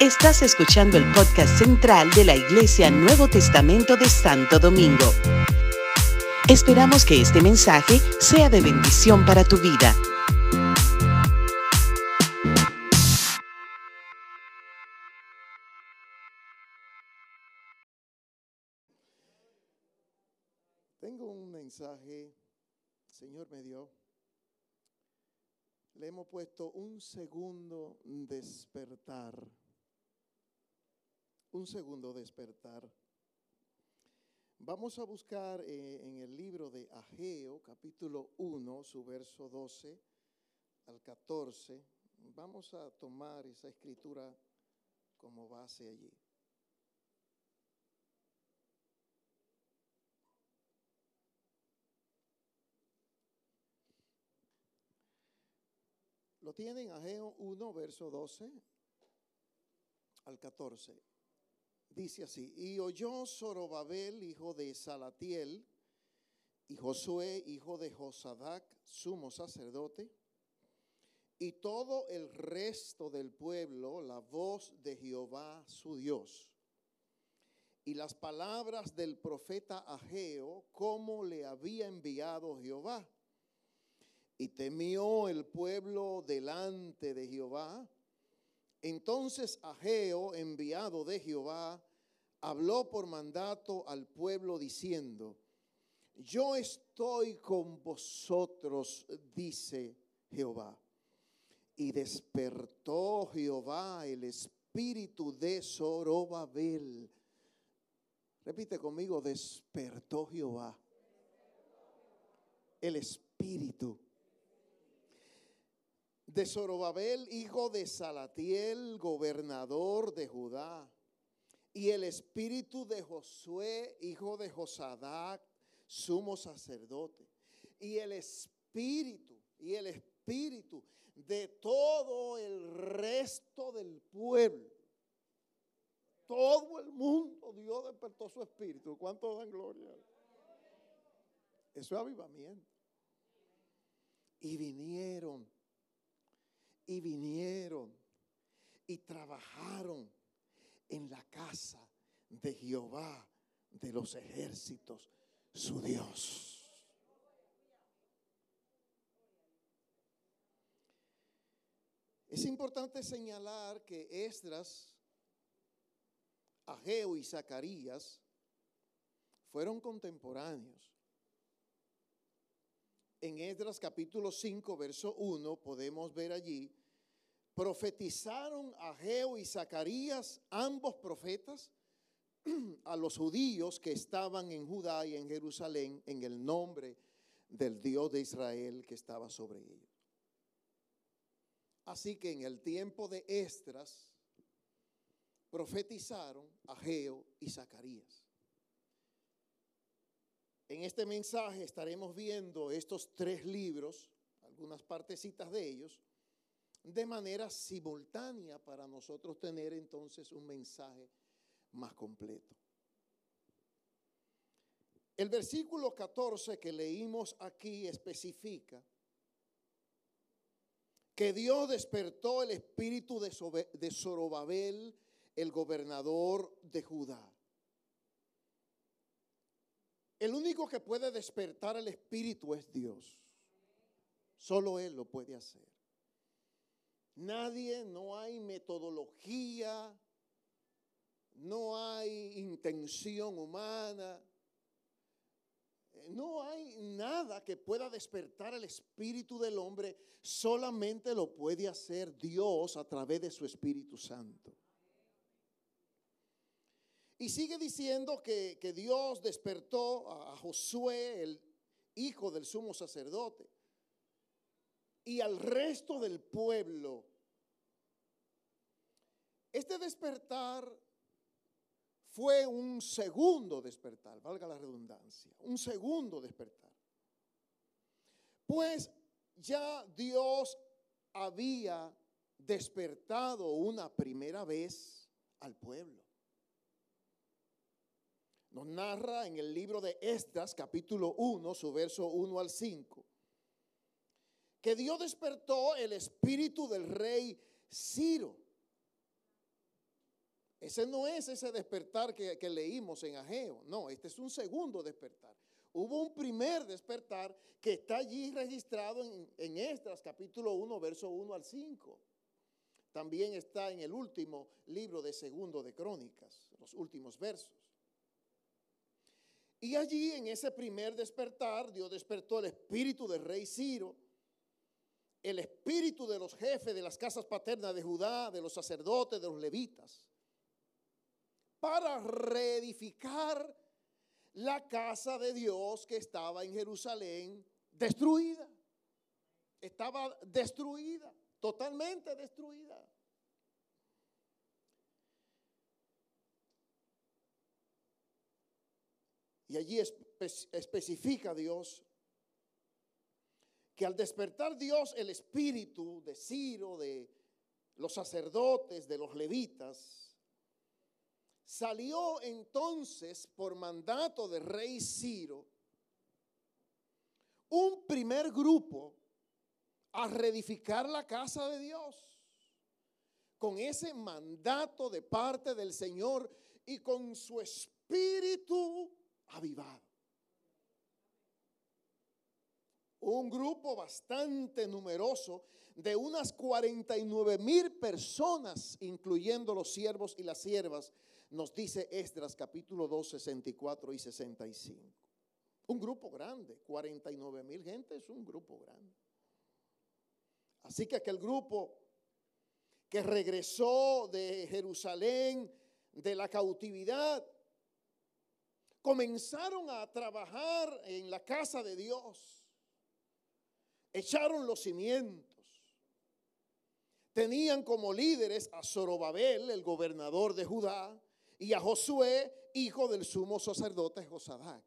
Estás escuchando el podcast central de la Iglesia Nuevo Testamento de Santo Domingo. Esperamos que este mensaje sea de bendición para tu vida. Tengo un mensaje, Señor me dio. Hemos puesto un segundo despertar. Un segundo despertar. Vamos a buscar eh, en el libro de Ageo, capítulo 1, su verso 12 al 14. Vamos a tomar esa escritura como base allí. Lo tienen Ageo 1, verso 12 al 14. Dice así, y oyó Zorobabel, hijo de Salatiel, y Josué, hijo de Josadac, sumo sacerdote, y todo el resto del pueblo la voz de Jehová su Dios. Y las palabras del profeta Ageo, como le había enviado Jehová. Y temió el pueblo delante de Jehová. Entonces Ageo, enviado de Jehová, habló por mandato al pueblo diciendo, yo estoy con vosotros, dice Jehová. Y despertó Jehová el espíritu de Zorobabel. Repite conmigo, despertó Jehová el espíritu de Zorobabel, hijo de Salatiel, gobernador de Judá, y el espíritu de Josué, hijo de Josadac, sumo sacerdote, y el espíritu, y el espíritu de todo el resto del pueblo. Todo el mundo, Dios despertó su espíritu. ¿Cuánto dan gloria? Eso es avivamiento. Y vinieron y vinieron y trabajaron en la casa de Jehová de los ejércitos, su Dios. Es importante señalar que Esdras, Ageo y Zacarías fueron contemporáneos. En Esdras capítulo 5, verso 1, podemos ver allí, profetizaron Ageo y Zacarías, ambos profetas, a los judíos que estaban en Judá y en Jerusalén en el nombre del Dios de Israel que estaba sobre ellos. Así que en el tiempo de Esdras profetizaron Ageo y Zacarías. En este mensaje estaremos viendo estos tres libros, algunas partecitas de ellos, de manera simultánea para nosotros tener entonces un mensaje más completo. El versículo 14 que leímos aquí especifica que Dios despertó el espíritu de Zorobabel, el gobernador de Judá. El único que puede despertar el espíritu es Dios. Solo Él lo puede hacer. Nadie, no hay metodología, no hay intención humana, no hay nada que pueda despertar el espíritu del hombre, solamente lo puede hacer Dios a través de su Espíritu Santo. Y sigue diciendo que, Dios despertó a Josué, el hijo del sumo sacerdote, y al resto del pueblo. Este despertar fue un segundo despertar, valga la redundancia, un segundo despertar. Pues ya Dios había despertado una primera vez al pueblo. Nos narra en el libro de Esdras, capítulo 1, su verso 1 al 5, que Dios despertó el espíritu del rey Ciro Ese no es ese despertar que, leímos en Ageo, no, este es un segundo despertar. Hubo un primer despertar que está allí registrado en, en capítulo 1, verso 1 al 5. También está en el último libro de segundo de Crónicas, los últimos versos. Y allí en ese primer despertar, Dios despertó el espíritu del rey Ciro, el espíritu de los jefes de las casas paternas de Judá, de los sacerdotes, de los levitas, para reedificar la casa de Dios que estaba en Jerusalén destruida. Estaba destruida, totalmente destruida. Y allí especifica Dios que al despertar Dios el espíritu de Ciro, de los sacerdotes, de los levitas, salió entonces por mandato del rey Ciro un primer grupo a reedificar la casa de Dios con ese mandato de parte del Señor y con su espíritu avivado. Un grupo bastante numeroso de unas 49 mil personas, incluyendo los siervos y las siervas, nos dice Esdras capítulo 2, 64 y 65. Un grupo grande, 49 mil gente es un grupo grande. Así que aquel grupo que regresó de Jerusalén, de la cautividad, comenzaron a trabajar en la casa de Dios. Echaron los cimientos. Tenían como líderes a Zorobabel, el gobernador de Judá, y a Josué, hijo del sumo sacerdote Josadac.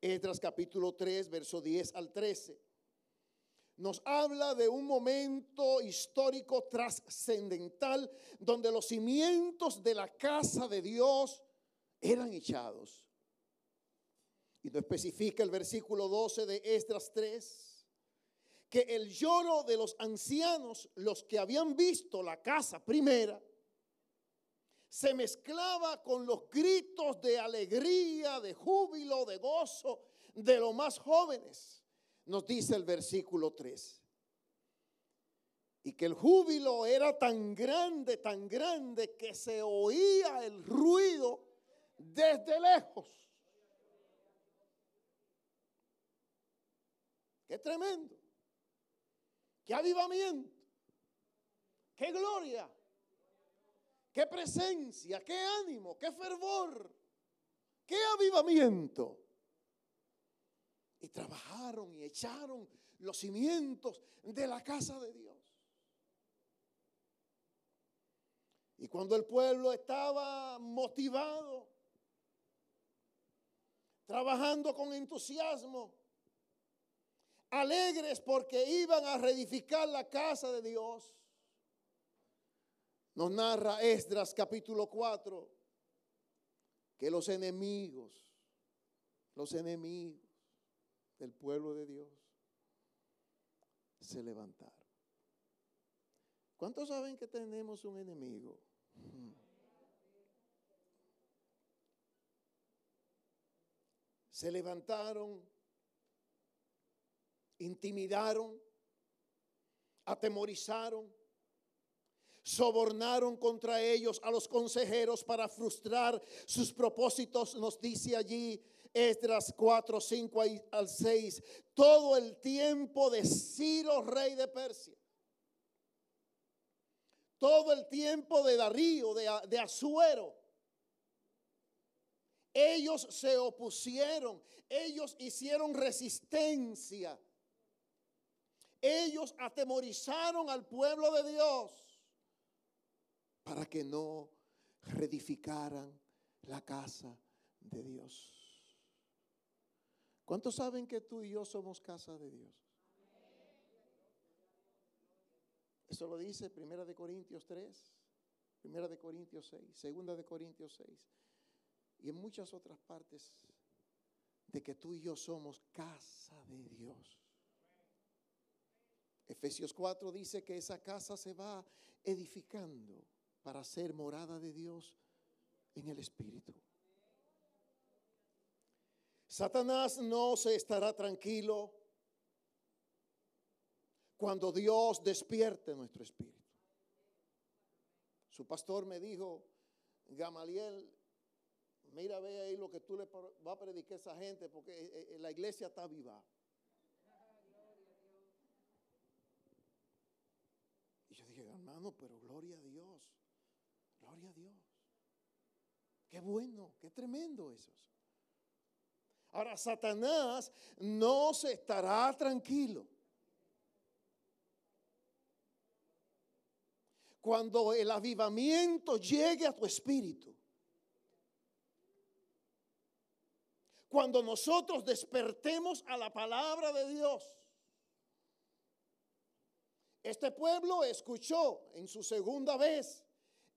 Esdras capítulo 3, verso 10 al 13. Nos habla de un momento histórico trascendental donde los cimientos de la casa de Dios eran echados. Y no especifica el versículo 12 de Esdras 3 que el lloro de los ancianos, los que habían visto la casa primera, se mezclaba con los gritos de alegría, de júbilo, de gozo de los más jóvenes, nos dice el versículo 3. Y que el júbilo era tan grande, tan grande, que se oía el ruido desde lejos. Qué tremendo. Qué avivamiento. Qué gloria. Qué presencia. Qué ánimo. Qué fervor. Qué avivamiento. Y trabajaron y echaron los cimientos de la casa de Dios. Y cuando el pueblo estaba motivado, trabajando con entusiasmo, alegres porque iban a reedificar la casa de Dios. Nos narra Esdras capítulo 4 que los enemigos, los enemigos del pueblo de Dios se levantaron. ¿Cuántos saben que tenemos un enemigo? Se levantaron, intimidaron, atemorizaron, sobornaron contra ellos a los consejeros para frustrar sus propósitos, nos dice allí Esdras 4, 5 al 6, todo el tiempo de Ciro, rey de Persia. Todo el tiempo de Darío, de, de Azuero ellos se opusieron, ellos hicieron resistencia. Ellos atemorizaron al pueblo de Dios para que no reedificaran la casa de Dios. ¿Cuántos saben que tú y yo somos casa de Dios? Eso lo dice Primera de Corintios 3, Primera de Corintios 6, Segunda de Corintios 6 y en muchas otras partes de que tú y yo somos casa de Dios. Efesios 4 dice que esa casa se va edificando para ser morada de Dios en el Espíritu. Satanás no se estará tranquilo cuando Dios despierte nuestro espíritu. Su pastor me dijo, Gamaliel, mira, ve ahí lo que tú le vas a predicar a esa gente, porque eh, eh, la iglesia está viva. Y yo dije, hermano, pero gloria a Dios, gloria a Dios. Qué bueno, qué tremendo eso. Ahora, Satanás no se estará tranquilo. Cuando el avivamiento llegue a tu espíritu. Cuando nosotros despertemos a la palabra de Dios. Este pueblo escuchó en su segunda vez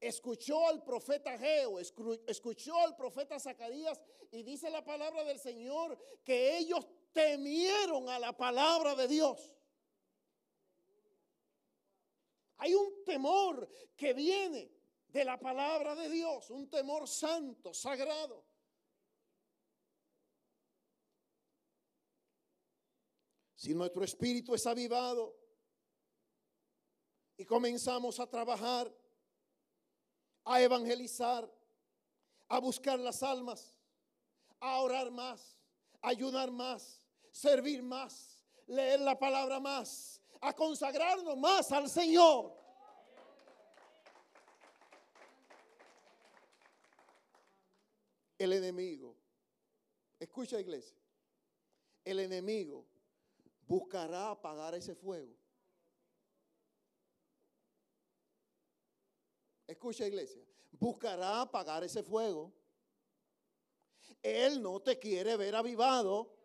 escuchó al profeta Geo, escuchó al profeta Zacarías y dice la palabra del Señor que ellos temieron a la palabra de Dios. Hay un temor que viene de la palabra de Dios, un temor santo, sagrado. Si nuestro espíritu es avivado y comenzamos a trabajar a evangelizar, a buscar las almas, a orar más, ayudar más, servir más, leer la palabra más, a consagrarnos más al Señor. El enemigo, escucha iglesia, el enemigo buscará apagar ese fuego. escucha iglesia, buscará apagar ese fuego. Él no te quiere ver avivado.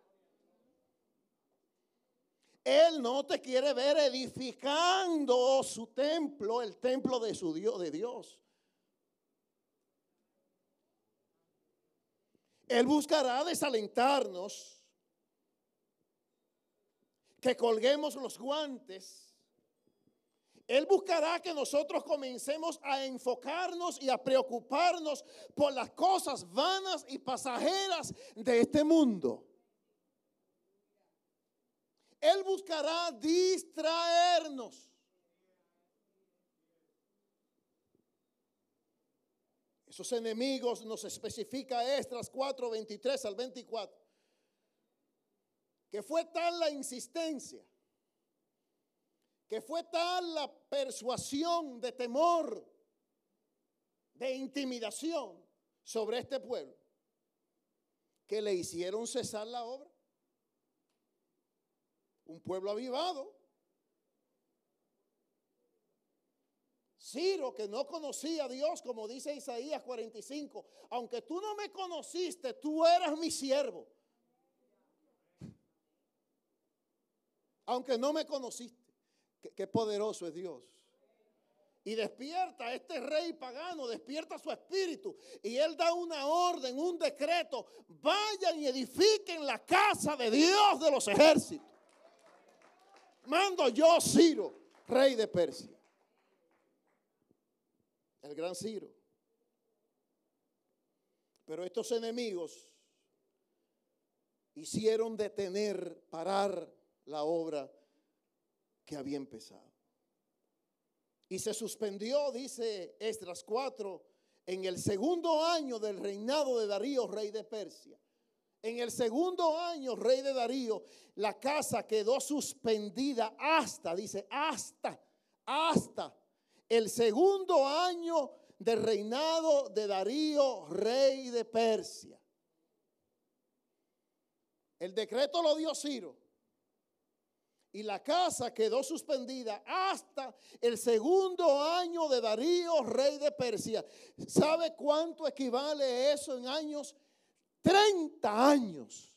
Él no te quiere ver edificando su templo, el templo de su Dios, de Dios. Él buscará desalentarnos, que colguemos los guantes él buscará que nosotros comencemos a enfocarnos y a preocuparnos por las cosas vanas y pasajeras de este mundo. Él buscará distraernos. Esos enemigos nos especifica Estras 4, 23 al 24. Que fue tal la insistencia que fue tal la persuasión de temor, de intimidación sobre este pueblo, que le hicieron cesar la obra. Un pueblo avivado. Ciro, que no conocía a Dios, como dice Isaías 45, aunque tú no me conociste, tú eras mi siervo. Aunque no me conociste. Qué, poderoso es Dios. Y despierta este rey pagano, despierta su espíritu. Y él da una orden, un decreto. Vayan y edifiquen la casa de Dios de los ejércitos. Mando yo, Ciro, rey de Persia. El gran Ciro. Pero estos enemigos hicieron detener, parar la obra que había empezado. Y se suspendió, dice Estras 4, en el segundo año del reinado de Darío, rey de Persia. En el segundo año, rey de Darío, la casa quedó suspendida hasta, dice, hasta, hasta el segundo año del reinado de Darío, rey de Persia. El decreto lo dio Ciro y la casa quedó suspendida hasta el segundo año de Darío, rey de Persia. ¿Sabe cuánto equivale eso en años? 30 años.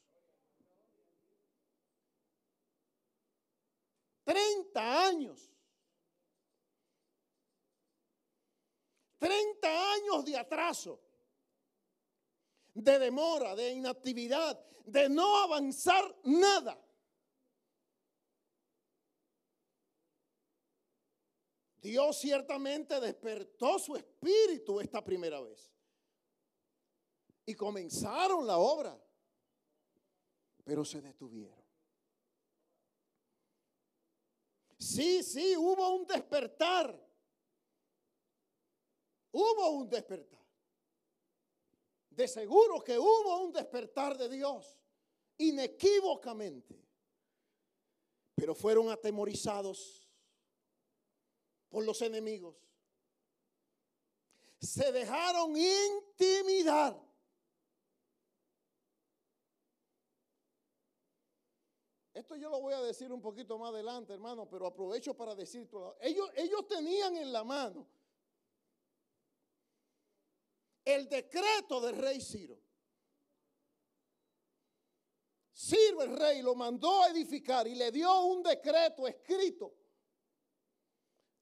30 años. 30 años de atraso, de demora, de inactividad, de no avanzar nada. Dios ciertamente despertó su espíritu esta primera vez. Y comenzaron la obra, pero se detuvieron. Sí, sí, hubo un despertar. Hubo un despertar. De seguro que hubo un despertar de Dios, inequívocamente. Pero fueron atemorizados por los enemigos. Se dejaron intimidar. Esto yo lo voy a decir un poquito más adelante, hermano, pero aprovecho para decir Ellos, ellos tenían en la mano el decreto del rey Ciro. Ciro el rey lo mandó a edificar y le dio un decreto escrito.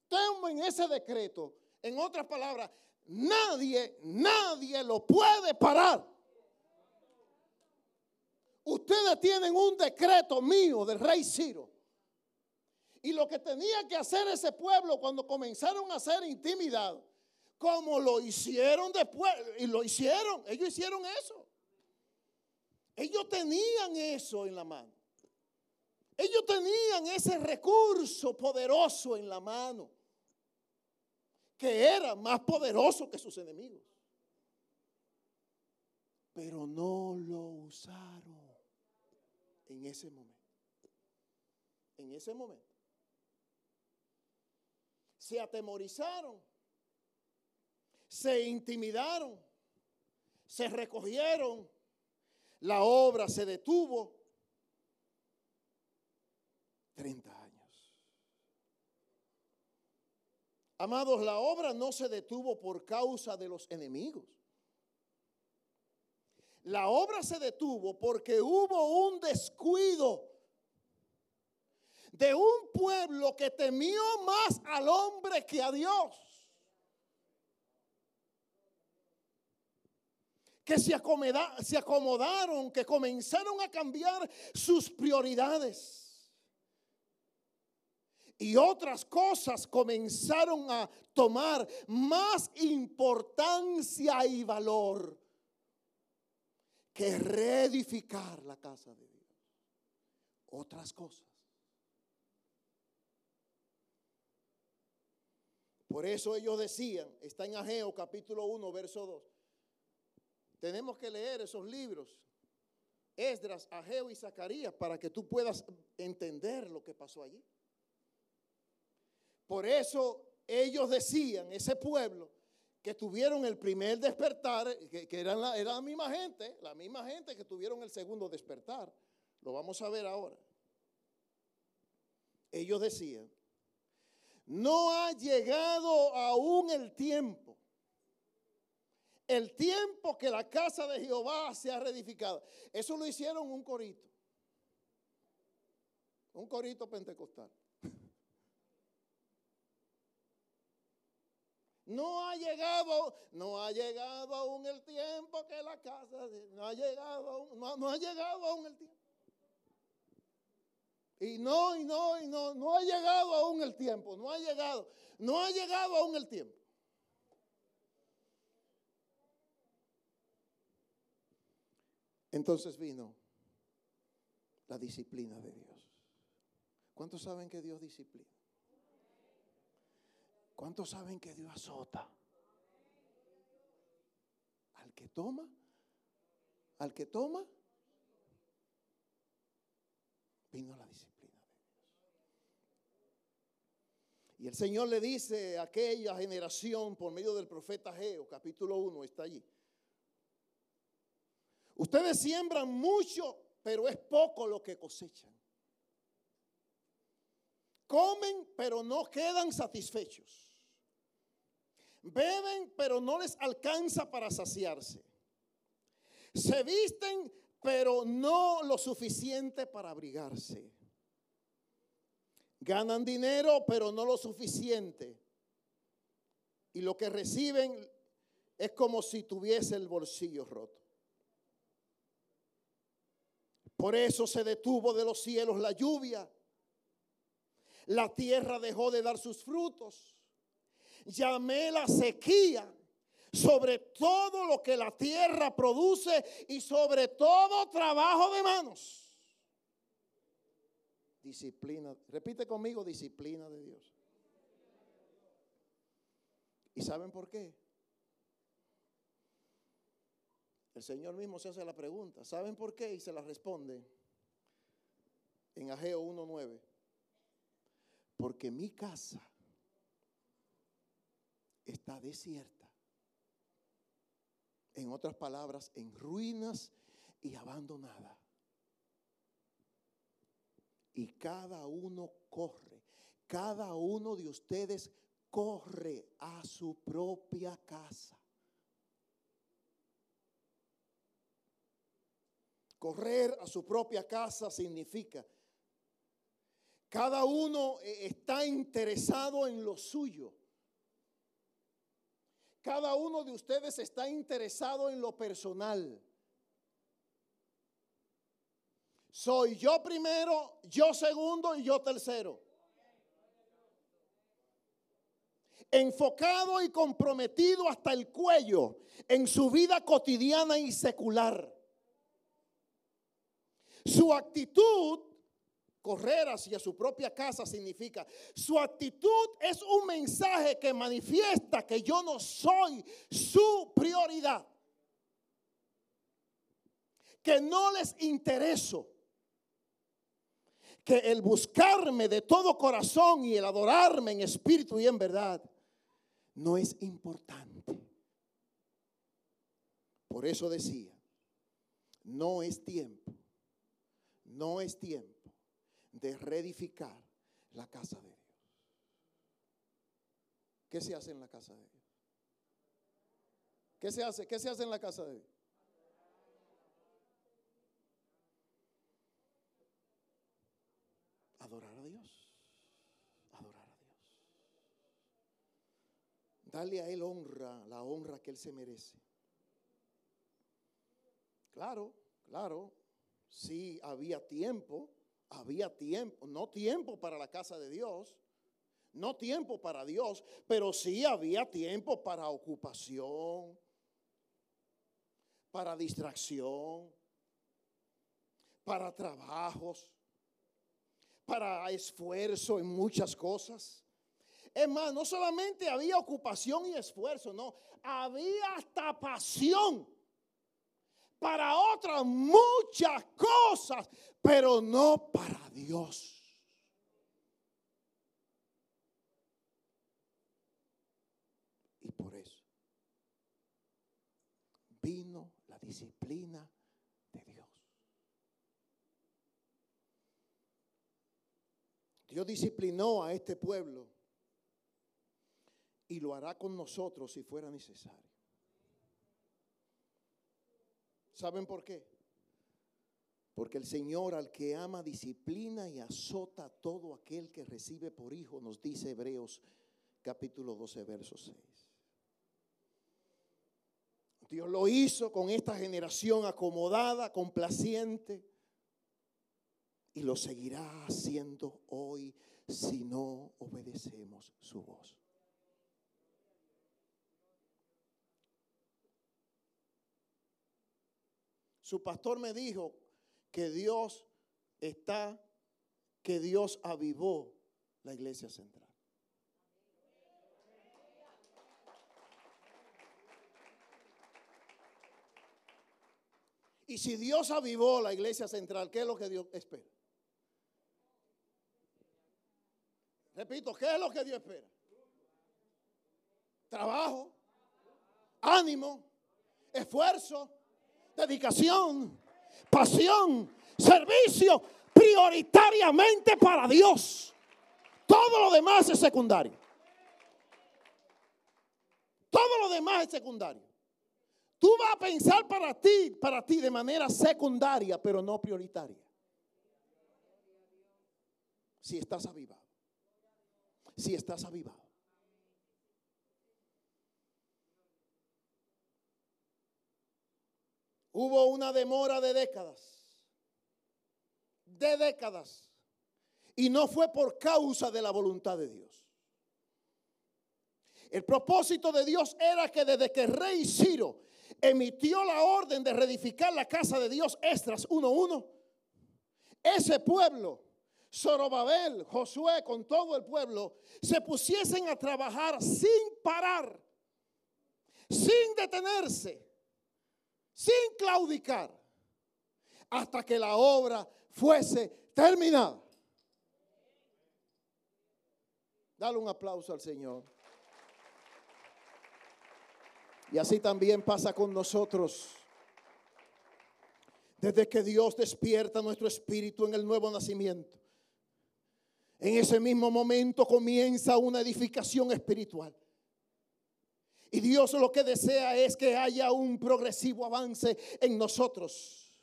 Tomen ese decreto. En otras palabras, nadie, nadie lo puede parar. Ustedes tienen un decreto mío del rey Ciro. Y lo que tenía que hacer ese pueblo cuando comenzaron a ser intimidados como lo hicieron después, y lo hicieron, ellos hicieron eso. Ellos tenían eso en la mano. Ellos tenían ese recurso poderoso en la mano, que era más poderoso que sus enemigos. Pero no lo usaron en ese momento. En ese momento. Se atemorizaron se intimidaron, se recogieron, la obra se detuvo. 30 años. Amados, la obra no se detuvo por causa de los enemigos. La obra se detuvo porque hubo un descuido de un pueblo que temió más al hombre que a Dios. que se, acomodaron, que comenzaron a cambiar sus prioridades. Y otras cosas comenzaron a tomar más importancia y valor que reedificar la casa de Dios. Otras cosas. Por eso ellos decían, está en Ageo capítulo 1, verso 2. Tenemos que leer esos libros, Esdras, Ageo y Zacarías, para que tú puedas entender lo que pasó allí. Por eso ellos decían, ese pueblo, que tuvieron el primer despertar, que, eran la, era la misma gente, la misma gente que tuvieron el segundo despertar. Lo vamos a ver ahora. Ellos decían, no ha llegado aún el tiempo el tiempo que la casa de Jehová se ha reedificado. Eso lo hicieron un corito. Un corito pentecostal. No ha llegado, no ha llegado aún el tiempo que la casa, no ha llegado, aún, no, no ha llegado aún el tiempo. Y no, y no, y no, no ha llegado aún el tiempo, no ha llegado, no ha llegado aún el tiempo. Entonces vino la disciplina de Dios. ¿Cuántos saben que Dios disciplina? ¿Cuántos saben que Dios azota? Al que toma, al que toma, vino la disciplina de. Y el Señor le dice a aquella generación por medio del profeta Geo, capítulo 1, está allí. Ustedes siembran mucho, pero es poco lo que cosechan. Comen, pero no quedan satisfechos. Beben, pero no les alcanza para saciarse. Se visten, pero no lo suficiente para abrigarse. Ganan dinero, pero no lo suficiente. Y lo que reciben es como si tuviese el bolsillo roto. Por eso se detuvo de los cielos la lluvia. La tierra dejó de dar sus frutos. Llamé la sequía sobre todo lo que la tierra produce y sobre todo trabajo de manos. Disciplina, repite conmigo, disciplina de Dios. ¿Y saben por qué? El Señor mismo se hace la pregunta. ¿Saben por qué? Y se la responde en Ageo 1.9. Porque mi casa está desierta. En otras palabras, en ruinas y abandonada. Y cada uno corre, cada uno de ustedes corre a su propia casa. Correr a su propia casa significa, cada uno eh, está interesado en lo suyo. Cada uno de ustedes está interesado en lo personal. Soy yo primero, yo segundo y yo tercero. Enfocado y comprometido hasta el cuello en su vida cotidiana y secular. Su actitud, correr hacia su propia casa significa, su actitud es un mensaje que manifiesta que yo no soy su prioridad. Que no les intereso. Que el buscarme de todo corazón y el adorarme en espíritu y en verdad no es importante. Por eso decía, no es tiempo no es tiempo de reedificar la casa de Dios. ¿Qué se hace en la casa de Dios? ¿Qué se hace? ¿Qué se hace en la casa de Dios? Adorar a Dios. Adorar a Dios. Darle a Él honra, la honra que Él se merece. Claro, claro, Sí, había tiempo, había tiempo, no tiempo para la casa de Dios, no tiempo para Dios, pero sí había tiempo para ocupación, para distracción, para trabajos, para esfuerzo en muchas cosas. Es más, no solamente había ocupación y esfuerzo, no, había hasta pasión para otras muchas cosas, pero no para Dios. Y por eso vino la disciplina de Dios. Dios disciplinó a este pueblo y lo hará con nosotros si fuera necesario. ¿Saben por qué? Porque el Señor al que ama disciplina y azota a todo aquel que recibe por hijo, nos dice Hebreos capítulo 12, verso 6. Dios lo hizo con esta generación acomodada, complaciente, y lo seguirá haciendo hoy si no obedecemos su voz. Su pastor me dijo que Dios está, que Dios avivó la iglesia central. Y si Dios avivó la iglesia central, ¿qué es lo que Dios espera? Repito, ¿qué es lo que Dios espera? Trabajo, ánimo, esfuerzo, dedicación, pasión, servicio, prioritariamente para Dios. Todo lo demás es secundario. Todo lo demás es secundario. Tú vas a pensar para ti, para ti de manera secundaria, pero no prioritaria. Si estás avivado. Si estás avivado. Hubo una demora de décadas. De décadas. Y no fue por causa de la voluntad de Dios. El propósito de Dios era que desde que rey Ciro emitió la orden de reedificar la casa de Dios, Estras 1.1, ese pueblo, Zorobabel, Josué, con todo el pueblo, se pusiesen a trabajar sin parar, sin detenerse, sin claudicar, hasta que la obra fuese terminada. Dale un aplauso al Señor. Y así también pasa con nosotros. Desde que Dios despierta nuestro espíritu en el nuevo nacimiento, en ese mismo momento comienza una edificación espiritual. Y Dios lo que desea es que haya un progresivo avance en nosotros.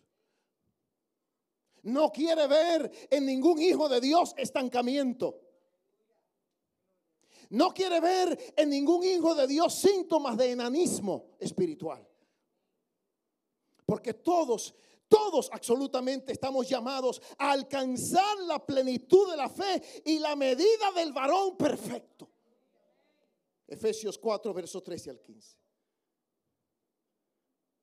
No quiere ver en ningún hijo de Dios estancamiento. No quiere ver en ningún hijo de Dios síntomas de enanismo espiritual. Porque todos, todos absolutamente estamos llamados a alcanzar la plenitud de la fe y la medida del varón perfecto. Efesios 4, versos 13 al 15.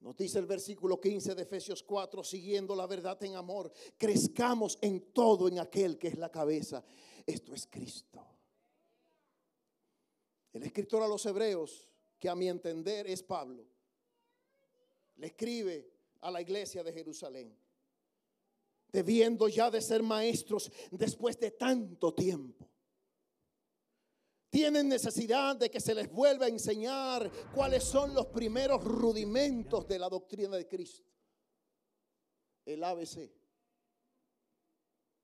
Nos dice el versículo 15 de Efesios 4, siguiendo la verdad en amor, crezcamos en todo en aquel que es la cabeza. Esto es Cristo. El escritor a los hebreos, que a mi entender es Pablo, le escribe a la iglesia de Jerusalén, debiendo ya de ser maestros después de tanto tiempo. Tienen necesidad de que se les vuelva a enseñar cuáles son los primeros rudimentos de la doctrina de Cristo. El ABC.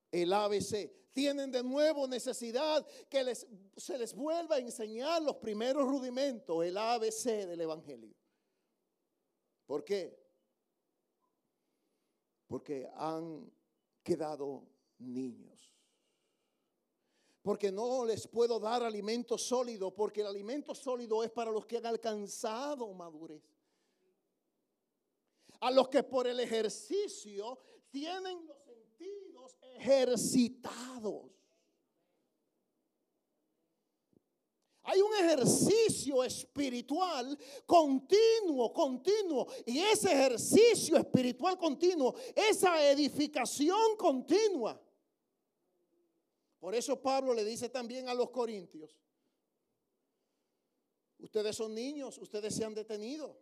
El ABC tienen de nuevo necesidad que les, se les vuelva a enseñar los primeros rudimentos, el ABC del Evangelio. ¿Por qué? Porque han quedado niños. Porque no les puedo dar alimento sólido, porque el alimento sólido es para los que han alcanzado madurez. A los que por el ejercicio tienen los ejercitados. Hay un ejercicio espiritual continuo, continuo. Y ese ejercicio espiritual continuo, esa edificación continua. Por eso Pablo le dice también a los corintios, ustedes son niños, ustedes se han detenido.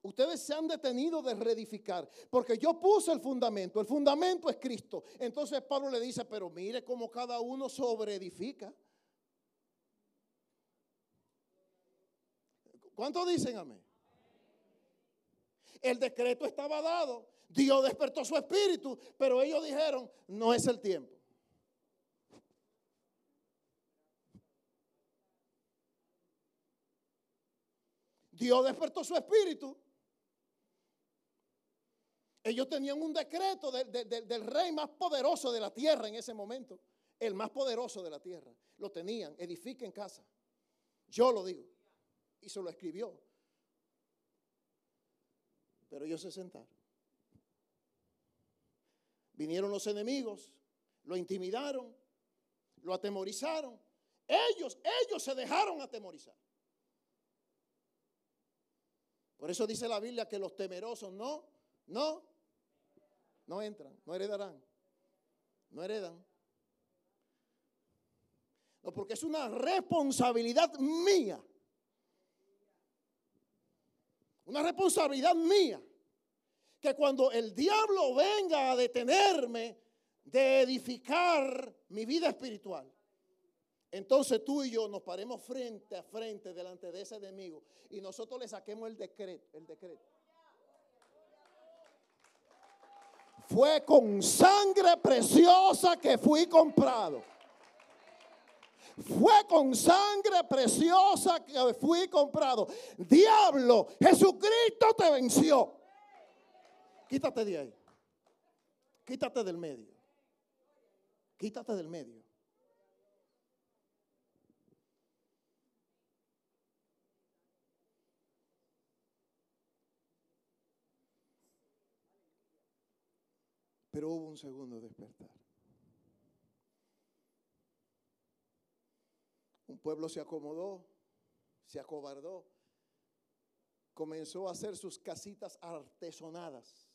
Ustedes se han detenido de reedificar, porque yo puse el fundamento, el fundamento es Cristo. Entonces Pablo le dice, pero mire cómo cada uno sobreedifica. ¿Cuántos dicen amén? El decreto estaba dado, Dios despertó su espíritu, pero ellos dijeron, no es el tiempo. Dios despertó su espíritu, ellos tenían un decreto del rey más poderoso de la tierra en ese momento. El más poderoso de la tierra. Lo tenían. Edifiquen casa. Yo lo digo. Y se lo escribió. Pero ellos se sentaron. Vinieron los enemigos. Lo intimidaron. Lo atemorizaron. Ellos, ellos se dejaron atemorizar. Por eso dice la Biblia que los temerosos no, no, no entran, no heredarán. No heredan. No, porque es una responsabilidad mía. Una responsabilidad mía. Que cuando el diablo venga a detenerme de edificar mi vida espiritual, entonces tú y yo nos paremos frente a frente delante de ese enemigo y nosotros le saquemos el decreto, el decreto. Fue con sangre preciosa que fui comprado. Fue con sangre preciosa que fui comprado. Diablo, Jesucristo te venció. Quítate de ahí. Quítate del medio. Quítate del medio. Pero hubo un segundo despertar. El pueblo se acomodó, se acobardó, comenzó a hacer sus casitas artesonadas.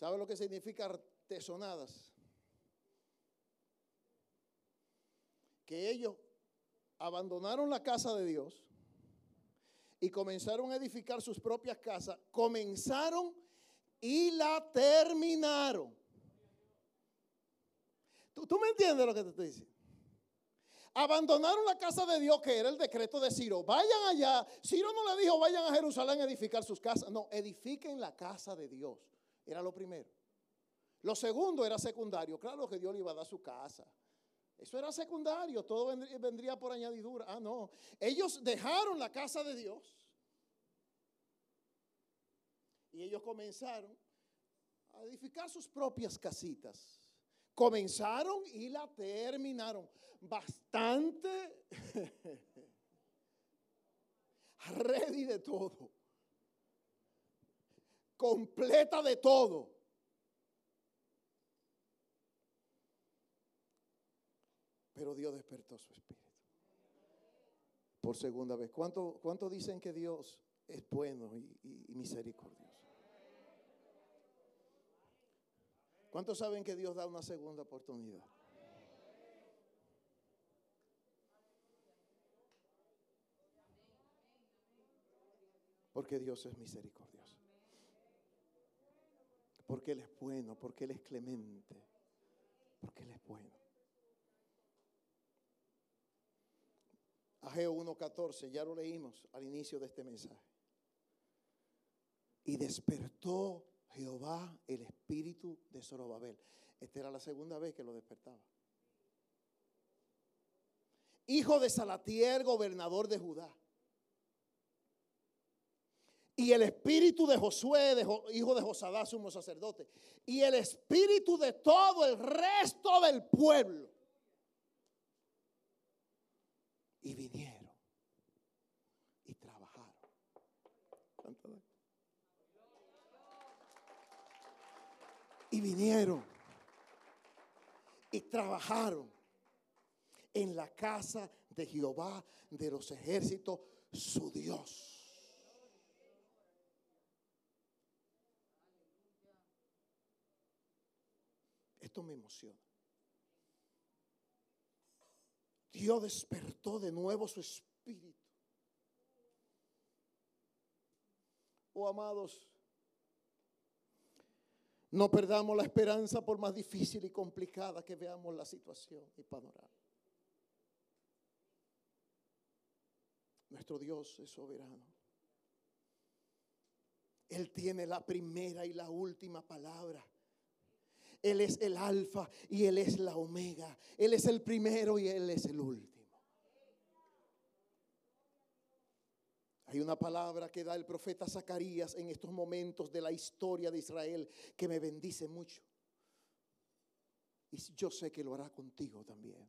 ¿Sabe lo que significa artesonadas? Que ellos abandonaron la casa de Dios y comenzaron a edificar sus propias casas. Comenzaron y la terminaron. ¿Tú, me entiendes lo que te estoy diciendo? Abandonaron la casa de Dios, que era el decreto de Ciro. Vayan allá. Ciro no le dijo, vayan a Jerusalén a edificar sus casas. No, edifiquen la casa de Dios. Era lo primero. Lo segundo era secundario. Claro que Dios le iba a dar su casa. Eso era secundario, todo vendría, por añadidura. Ah, no. Ellos dejaron la casa de Dios. Y ellos comenzaron a edificar sus propias casitas. Comenzaron y la terminaron. Bastante ready de todo completa de todo. Pero Dios despertó su espíritu. Por segunda vez. ¿Cuánto, cuánto dicen que Dios es bueno y, y misericordioso? ¿Cuántos saben que Dios da una segunda oportunidad? Porque Dios es misericordioso porque Él es bueno, porque Él es clemente, porque Él es bueno. Ageo 1.14, ya lo leímos al inicio de este mensaje. Y despertó Jehová el espíritu de Zorobabel. Esta era la segunda vez que lo despertaba. Hijo de Salatier, gobernador de Judá y el espíritu de Josué, hijo de Josadá, sumo sacerdote, y el espíritu de todo el resto del pueblo. Y vinieron y trabajaron. Y vinieron y trabajaron en la casa de Jehová de los ejércitos, su Dios. Esto me emociona. Dios despertó de nuevo su espíritu. Oh amados, no perdamos la esperanza por más difícil y complicada que veamos la situación y panorama. Nuestro Dios es soberano. Él tiene la primera y la última palabra. Él es el alfa y Él es la omega. Él es el primero y Él es el último. Hay una palabra que da el profeta Zacarías en estos momentos de la historia de Israel que me bendice mucho. Y yo sé que lo hará contigo también.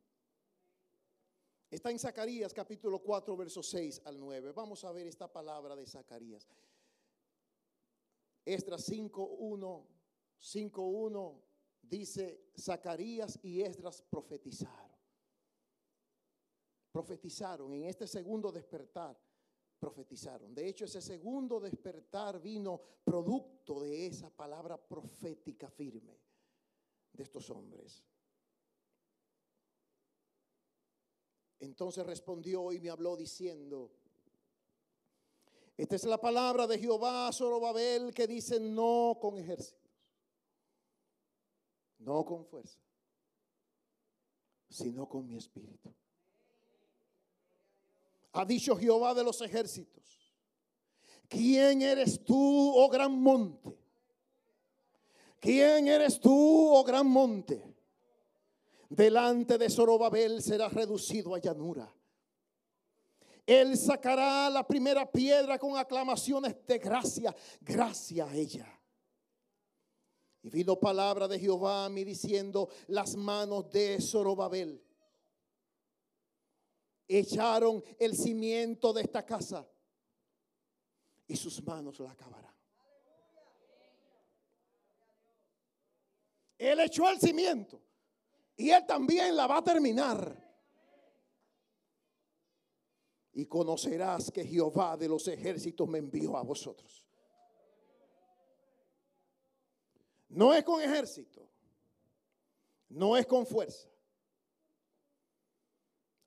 Está en Zacarías capítulo 4, versos 6 al 9. Vamos a ver esta palabra de Zacarías. Esdras 5.1, 5.1 dice Zacarías y Esdras profetizaron. Profetizaron en este segundo despertar. Profetizaron. De hecho, ese segundo despertar vino producto de esa palabra profética firme de estos hombres. Entonces respondió y me habló diciendo, esta es la palabra de Jehová Zorobabel que dice no con ejército no con fuerza, sino con mi espíritu. Ha dicho Jehová de los ejércitos, ¿quién eres tú, oh gran monte? ¿Quién eres tú, oh gran monte? Delante de Zorobabel será reducido a llanura. Él sacará la primera piedra con aclamaciones de gracia, gracia a ella. Y vino palabra de Jehová a mí diciendo, las manos de Zorobabel echaron el cimiento de esta casa y sus manos la acabarán. Él echó el cimiento. Y Él también la va a terminar. Y conocerás que Jehová de los ejércitos me envió a vosotros. No es con ejército. No es con fuerza.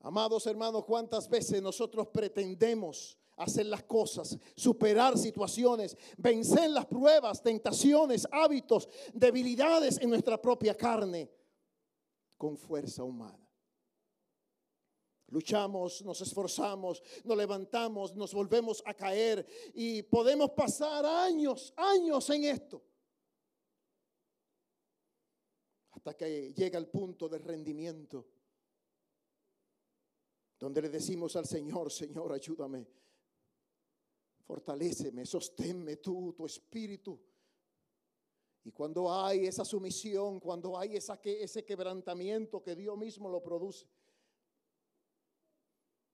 Amados hermanos, ¿cuántas veces nosotros pretendemos hacer las cosas, superar situaciones, vencer las pruebas, tentaciones, hábitos, debilidades en nuestra propia carne con fuerza humana? Luchamos, nos esforzamos, nos levantamos, nos volvemos a caer y podemos pasar años, años en esto. Hasta que llega el punto de rendimiento donde le decimos al Señor, Señor, ayúdame, fortaléceme, sosténme tú, tu espíritu. Y cuando hay esa sumisión, cuando hay esa, ese quebrantamiento que Dios mismo lo produce,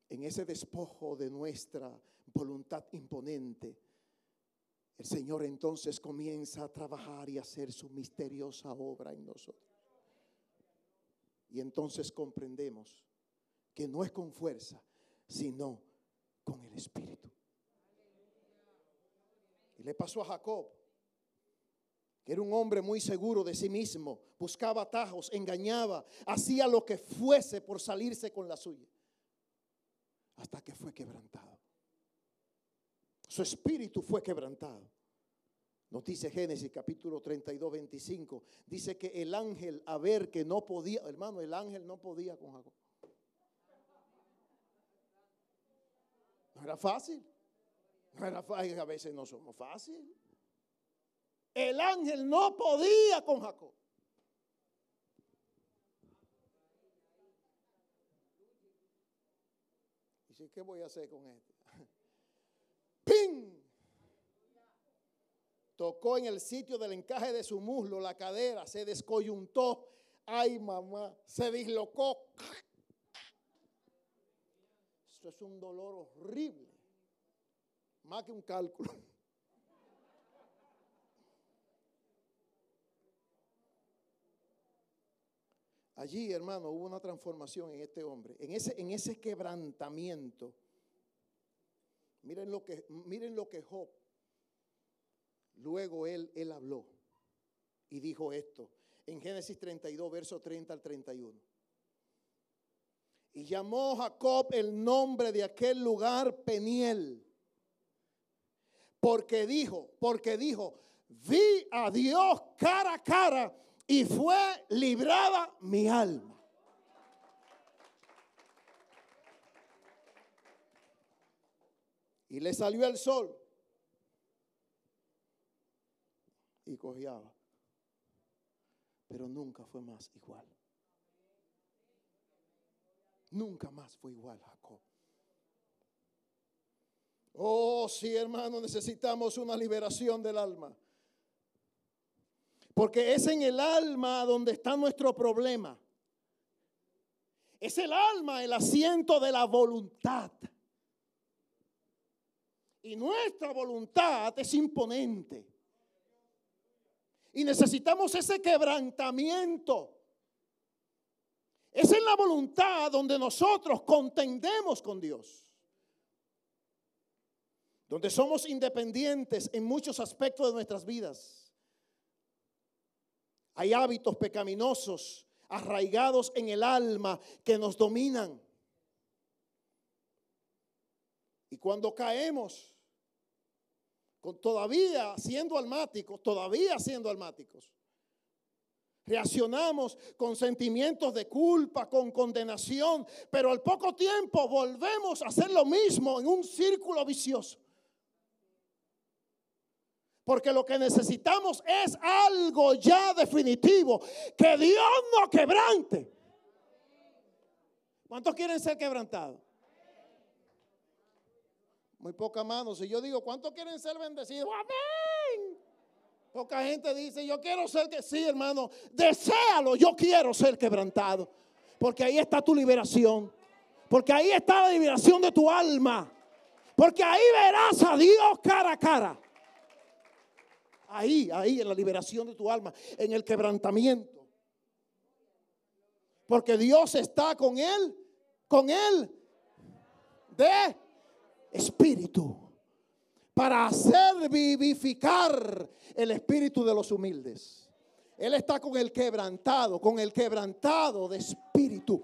en ese despojo de nuestra voluntad imponente, el Señor entonces comienza a trabajar y a hacer su misteriosa obra en nosotros. Y entonces comprendemos que no es con fuerza, sino con el Espíritu. Y le pasó a Jacob, que era un hombre muy seguro de sí mismo, buscaba atajos, engañaba, hacía lo que fuese por salirse con la suya, hasta que fue quebrantado. Su espíritu fue quebrantado. Nos dice Génesis capítulo 32, 25. Dice que el ángel, a ver que no podía, hermano, el ángel no podía con Jacob. No era fácil. No era fácil, a veces no somos fáciles. El ángel no podía con Jacob. Dice, ¿qué voy a hacer con esto? ¡Ping! Tocó en el sitio del encaje de su muslo, la cadera, se descoyuntó. Ay, mamá, se dislocó. Es un dolor horrible. Más que un cálculo. Allí, hermano, hubo una transformación en este hombre, en ese, en ese quebrantamiento. Miren lo que, miren lo que Job, luego él, él habló y dijo esto en Génesis 32, verso 30 al 31. Y llamó Jacob el nombre de aquel lugar Peniel. Porque dijo, porque dijo, vi a Dios cara a cara y fue librada mi alma. Y le salió el sol y cojeaba. Pero nunca fue más igual. Nunca más fue igual Jacob. Oh, sí, hermano, necesitamos una liberación del alma. Porque es en el alma donde está nuestro problema. Es el alma el asiento de la voluntad. Y nuestra voluntad es imponente. Y necesitamos ese quebrantamiento. Es en la voluntad donde nosotros contendemos con Dios. Donde somos independientes en muchos aspectos de nuestras vidas. Hay hábitos pecaminosos arraigados en el alma que nos dominan. Y cuando caemos, con todavía siendo almáticos, todavía siendo almáticos, Reaccionamos con sentimientos de culpa, con condenación, pero al poco tiempo volvemos a hacer lo mismo en un círculo vicioso. Porque lo que necesitamos es algo ya definitivo, que Dios no quebrante. ¿Cuántos quieren ser quebrantados? Muy poca mano. Si yo digo, ¿cuántos quieren ser bendecidos? Amén. Poca gente dice, yo quiero ser que sí, hermano, deséalo, yo quiero ser quebrantado. Porque ahí está tu liberación. Porque ahí está la liberación de tu alma. Porque ahí verás a Dios cara a cara. Ahí, ahí en la liberación de tu alma, en el quebrantamiento. Porque Dios está con él, con él de espíritu. Para hacer vivificar el espíritu de los humildes. Él está con el quebrantado, con el quebrantado de espíritu.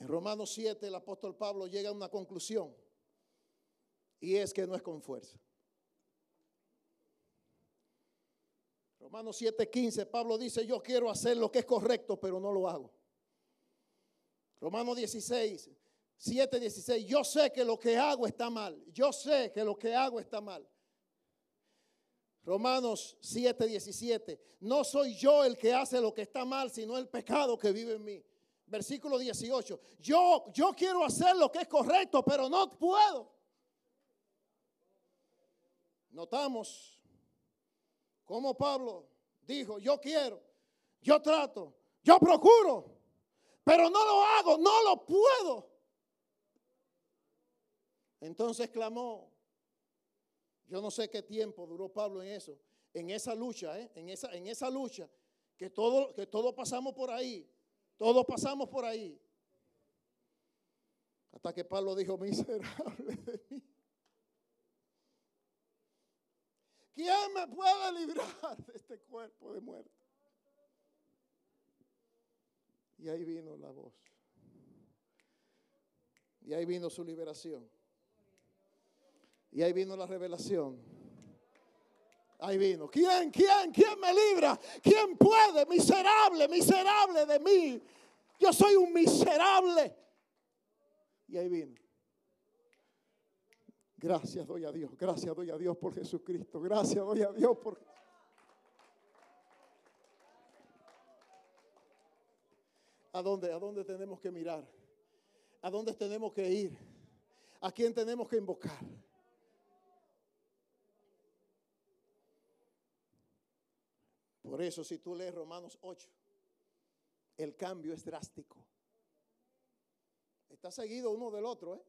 En Romanos 7 el apóstol Pablo llega a una conclusión y es que no es con fuerza. Romanos 7:15 Pablo dice, yo quiero hacer lo que es correcto, pero no lo hago. Romanos 16, 7, 16, yo sé que lo que hago está mal, yo sé que lo que hago está mal. Romanos 7, 17, no soy yo el que hace lo que está mal, sino el pecado que vive en mí versículo 18. Yo, yo quiero hacer lo que es correcto, pero no puedo. Notamos cómo Pablo dijo, yo quiero, yo trato, yo procuro, pero no lo hago, no lo puedo. Entonces clamó, yo no sé qué tiempo duró Pablo en eso, en esa lucha, ¿eh? en, esa, en esa lucha, que todo, que todos pasamos por ahí. Todos pasamos por ahí. Hasta que Pablo dijo, miserable de mí. ¿Quién me puede librar de este cuerpo de muerte? Y ahí vino la voz. Y ahí vino su liberación. Y ahí vino la revelación. Ahí vino. ¿Quién, quién, quién me libra? ¿Quién puede? Miserable, miserable de mí. Yo soy un miserable. Y ahí vino. Gracias doy a Dios. Gracias doy a Dios por Jesucristo. Gracias doy a Dios por... ¿A dónde? ¿A dónde tenemos que mirar? ¿A dónde tenemos que ir? ¿A quién tenemos que invocar? Por eso si tú lees Romanos 8, el cambio es drástico. Está seguido uno del otro. ¿eh?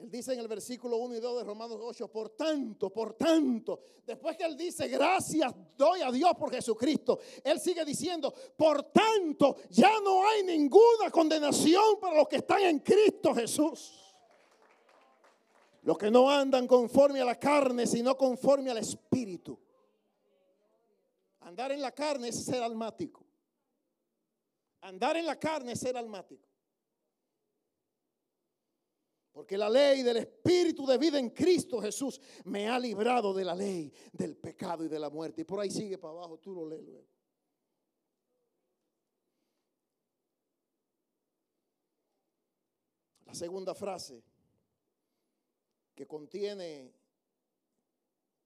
Él dice en el versículo 1 y 2 de Romanos 8, por tanto, por tanto, después que él dice, gracias doy a Dios por Jesucristo, él sigue diciendo, por tanto, ya no hay ninguna condenación para los que están en Cristo Jesús. Los que no andan conforme a la carne, sino conforme al Espíritu. Andar en la carne es ser almático. Andar en la carne es ser almático. Porque la ley del Espíritu de vida en Cristo Jesús me ha librado de la ley, del pecado y de la muerte. Y por ahí sigue para abajo, tú lo lees. La segunda frase que contiene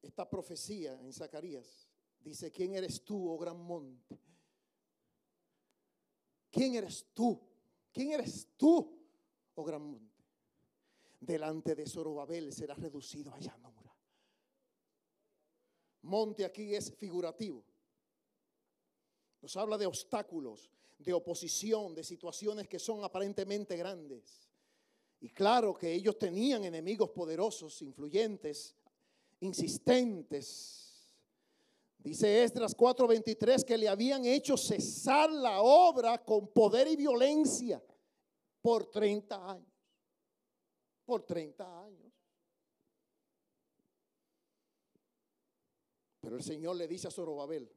esta profecía en Zacarías Dice, ¿quién eres tú, oh gran monte? ¿Quién eres tú? ¿Quién eres tú, oh gran monte? Delante de Zorobabel será reducido a llanura. Monte aquí es figurativo. Nos habla de obstáculos, de oposición, de situaciones que son aparentemente grandes. Y claro que ellos tenían enemigos poderosos, influyentes, insistentes Dice Esdras 4:23 que le habían hecho cesar la obra con poder y violencia por 30 años. Por 30 años. Pero el Señor le dice a Zorobabel,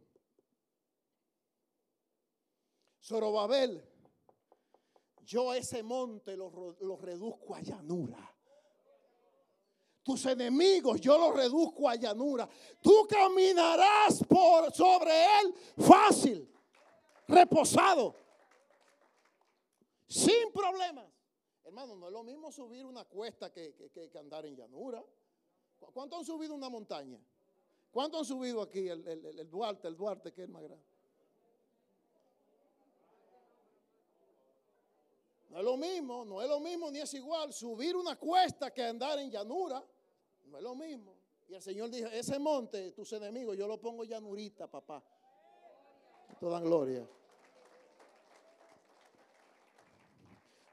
Zorobabel, yo ese monte lo, lo reduzco a llanura tus enemigos yo los reduzco a llanura. Tú caminarás por sobre él fácil, reposado, sin problemas. Hermano, no es lo mismo subir una cuesta que, andar en llanura. ¿Cuánto han subido una montaña? ¿Cuánto han subido aquí el, el Duarte, el Duarte que es más grande? No es lo mismo, no es lo mismo ni es igual subir una cuesta que andar en llanura. No es lo mismo. Y el Señor dijo, ese monte, tus enemigos, yo lo pongo llanurita, papá. Toda gloria.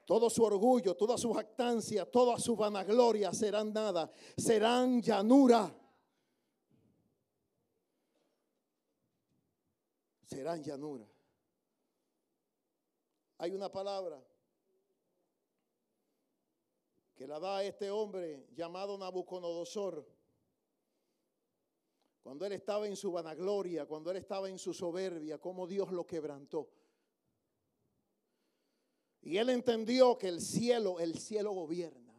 Todo su orgullo, toda su jactancia, toda su vanagloria serán nada, serán llanura. Serán llanura. Hay una palabra que la da este hombre llamado Nabucodonosor. Cuando él estaba en su vanagloria, cuando él estaba en su soberbia, como Dios lo quebrantó. Y él entendió que el cielo, el cielo gobierna.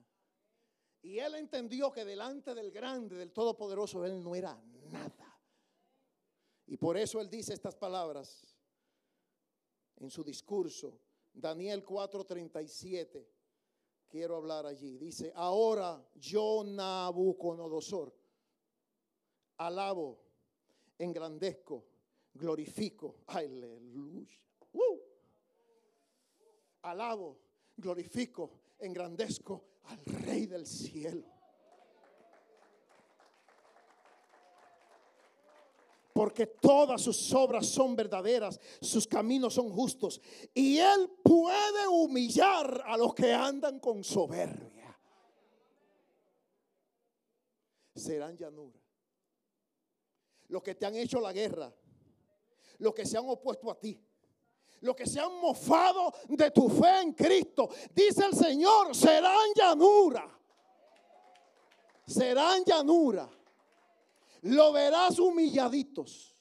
Y él entendió que delante del grande, del todopoderoso, él no era nada. Y por eso él dice estas palabras en su discurso. Daniel 4:37. Quiero hablar allí. Dice, ahora yo Nabucodonosor alabo, engrandezco, glorifico. Aleluya alabo, glorifico, engrandezco al Rey del cielo. Porque todas sus obras son verdaderas, sus caminos son justos. Y Él puede humillar a los que andan con soberbia. Serán llanura. Los que te han hecho la guerra, los que se han opuesto a ti, los que se han mofado de tu fe en Cristo, dice el Señor, serán llanura. Serán llanura. Lo verás humilladitos.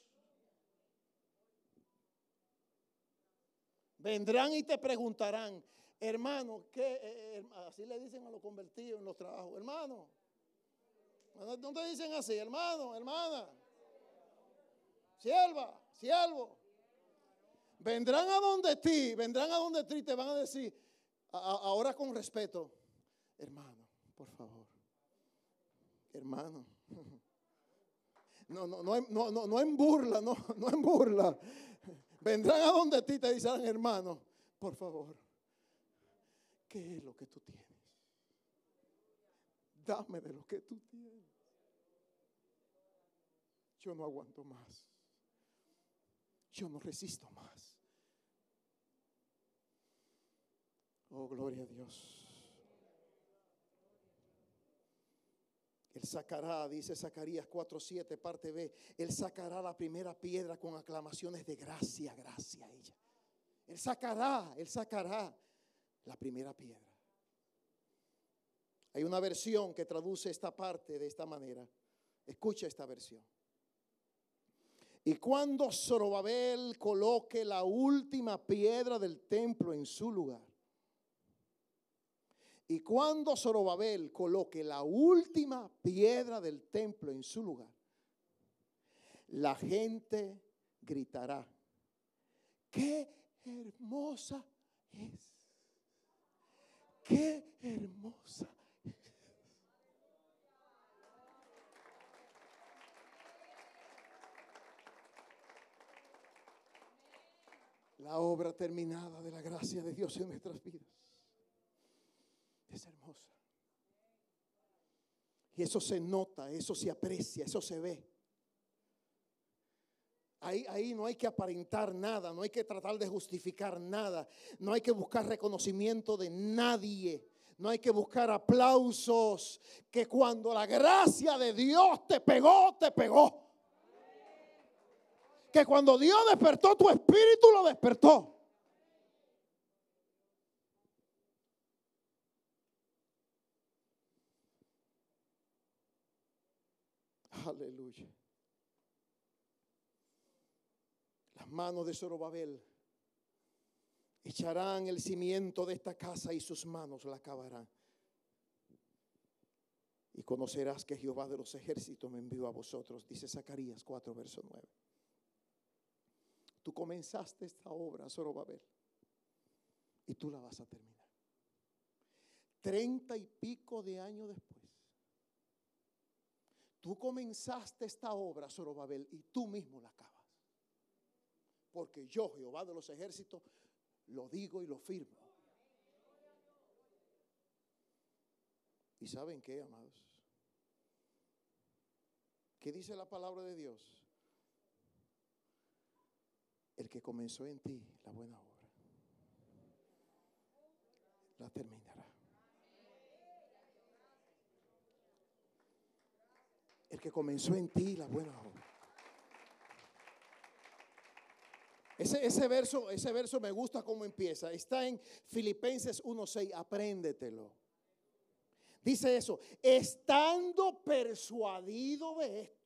Vendrán y te preguntarán, hermano, ¿qué? Eh, eh, así le dicen a los convertidos en los trabajos, hermano. No te dicen así, hermano, hermana. Sierva, siervo. Vendrán a donde ti, vendrán a donde ti y te van a decir, ahora con respeto, hermano, por favor, hermano. No, no, no, no, no, no en burla, no, no en burla. Vendrán a donde ti y te dicen, hermano, por favor, ¿qué es lo que tú tienes? Dame de lo que tú tienes. Yo no aguanto más. Yo no resisto más. Oh, gloria a Dios. Él sacará, dice Zacarías 4:7, parte B, Él sacará la primera piedra con aclamaciones de gracia, gracia a ella. Él sacará, Él sacará la primera piedra. Hay una versión que traduce esta parte de esta manera. Escucha esta versión. Y cuando Zorobabel coloque la última piedra del templo en su lugar, y cuando Zorobabel coloque la última piedra del templo en su lugar, la gente gritará, qué hermosa es, qué hermosa es. La obra terminada de la gracia de Dios en nuestras vidas es hermosa. Y eso se nota, eso se aprecia, eso se ve. Ahí, ahí, no hay que aparentar nada, no hay que tratar de justificar nada, no hay que buscar reconocimiento de nadie, no hay que buscar aplausos, que cuando la gracia de Dios te pegó, te pegó. Que cuando Dios despertó tu espíritu, lo despertó. Aleluya. Las manos de Zorobabel echarán el cimiento de esta casa y sus manos la acabarán. Y conocerás que Jehová de los ejércitos me envió a vosotros, dice Zacarías 4, verso 9. Tú comenzaste esta obra, Zorobabel, y tú la vas a terminar. Treinta y pico de años después Tú comenzaste esta obra, Zorobabel, y tú mismo la acabas. Porque yo, Jehová de los ejércitos, lo digo y lo firmo. ¿Y saben qué, amados? ¿Qué dice la palabra de Dios? El que comenzó en ti la buena obra, la terminará. El que comenzó en ti la buena obra. Ese, ese, verso, ese verso me gusta cómo empieza. Está en Filipenses 1.6. Apréndetelo. Dice eso. Estando persuadido de esto.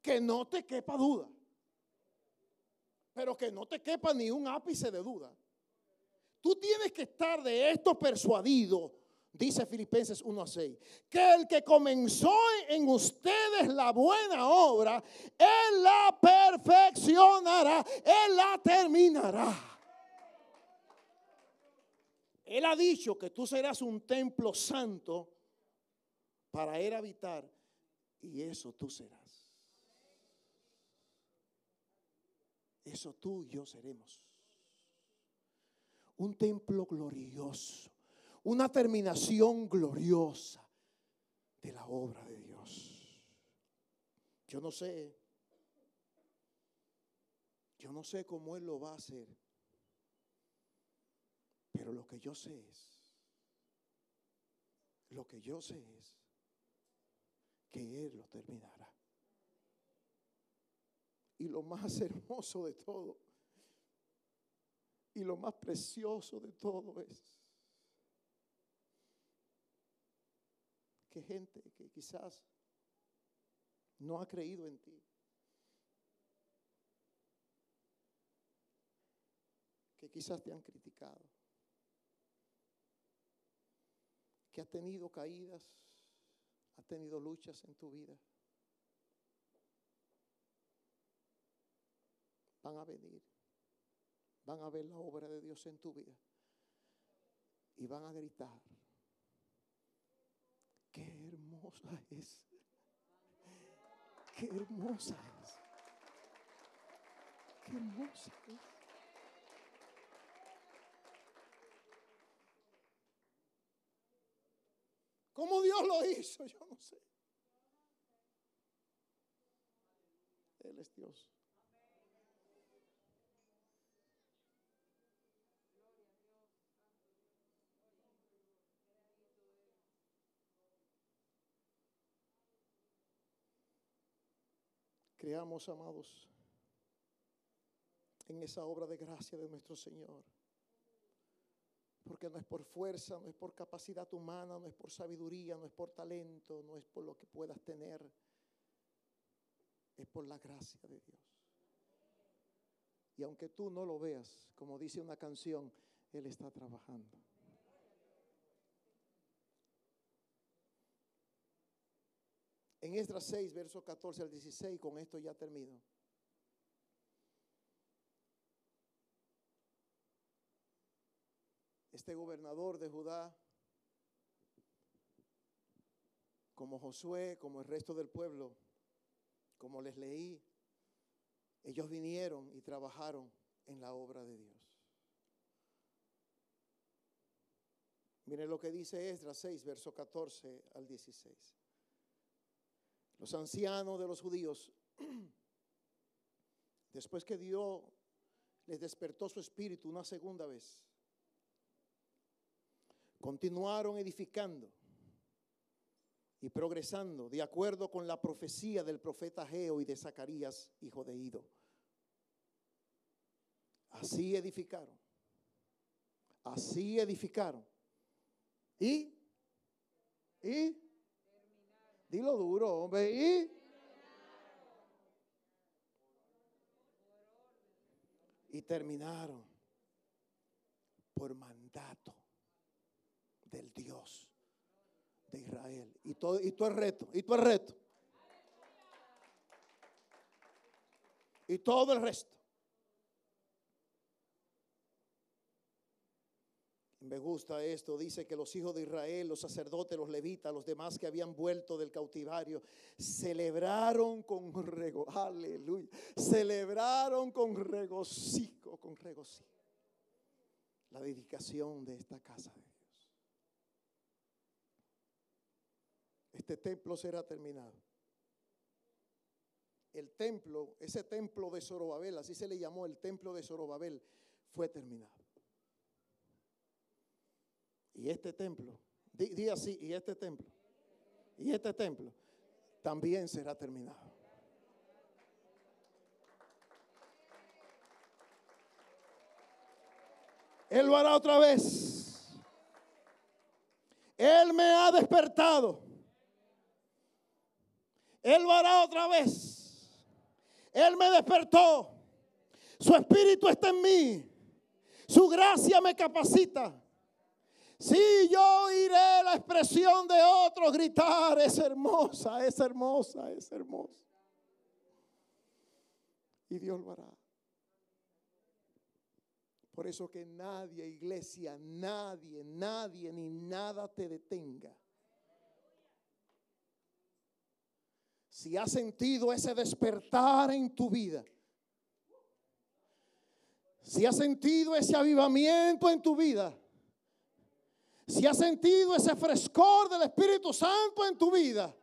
Que no te quepa duda. Pero que no te quepa ni un ápice de duda. Tú tienes que estar de esto persuadido Dice Filipenses 1 a 6, que el que comenzó en ustedes la buena obra, Él la perfeccionará, Él la terminará. Él ha dicho que tú serás un templo santo para Él habitar y eso tú serás. Eso tú y yo seremos. Un templo glorioso una terminación gloriosa de la obra de Dios. Yo no sé, yo no sé cómo Él lo va a hacer, pero lo que yo sé es, lo que yo sé es que Él lo terminará. Y lo más hermoso de todo, y lo más precioso de todo es que gente que quizás no ha creído en ti, que quizás te han criticado, que ha tenido caídas, ha tenido luchas en tu vida, van a venir, van a ver la obra de Dios en tu vida y van a gritar hermosa es. Qué hermosa es. Qué hermosa es. ¿Cómo Dios lo hizo? Yo no sé. Él es Dios. Creamos, amados, en esa obra de gracia de nuestro Señor. Porque no es por fuerza, no es por capacidad humana, no es por sabiduría, no es por talento, no es por lo que puedas tener. Es por la gracia de Dios. Y aunque tú no lo veas, como dice una canción, Él está trabajando. En Esdras 6, versos 14 al 16, con esto ya termino. Este gobernador de Judá, como Josué, como el resto del pueblo, como les leí, ellos vinieron y trabajaron en la obra de Dios. Miren lo que dice Esdras 6, verso 14 al 16 los ancianos de los judíos, después que Dios les despertó su espíritu una segunda vez, continuaron edificando y progresando de acuerdo con la profecía del profeta Geo y de Zacarías, hijo de Ido. Así edificaron. Así edificaron. Y, y Dilo duro, hombre. Y, y terminaron por mandato del Dios de Israel. Y todo, y todo es reto, y todo es reto. Y todo el resto. Me gusta esto, dice que los hijos de Israel, los sacerdotes, los levitas, los demás que habían vuelto del cautivario, celebraron con regocijo, aleluya, celebraron con regocijo, con regocijo, la dedicación de esta casa de Dios. Este templo será terminado. El templo, ese templo de Zorobabel, así se le llamó el templo de Zorobabel, fue terminado. Y este templo, di, así, y este templo, y este templo también será terminado. Él lo hará otra vez. Él me ha despertado. Él lo hará otra vez. Él me despertó. Su espíritu está en mí. Su gracia me capacita. Si yo oiré la expresión de otros gritar, es hermosa, es hermosa, es hermosa. Y Dios lo hará. Por eso que nadie, iglesia, nadie, nadie ni nada te detenga. Si has sentido ese despertar en tu vida, si has sentido ese avivamiento en tu vida, si has sentido ese frescor del Espíritu Santo en tu vida,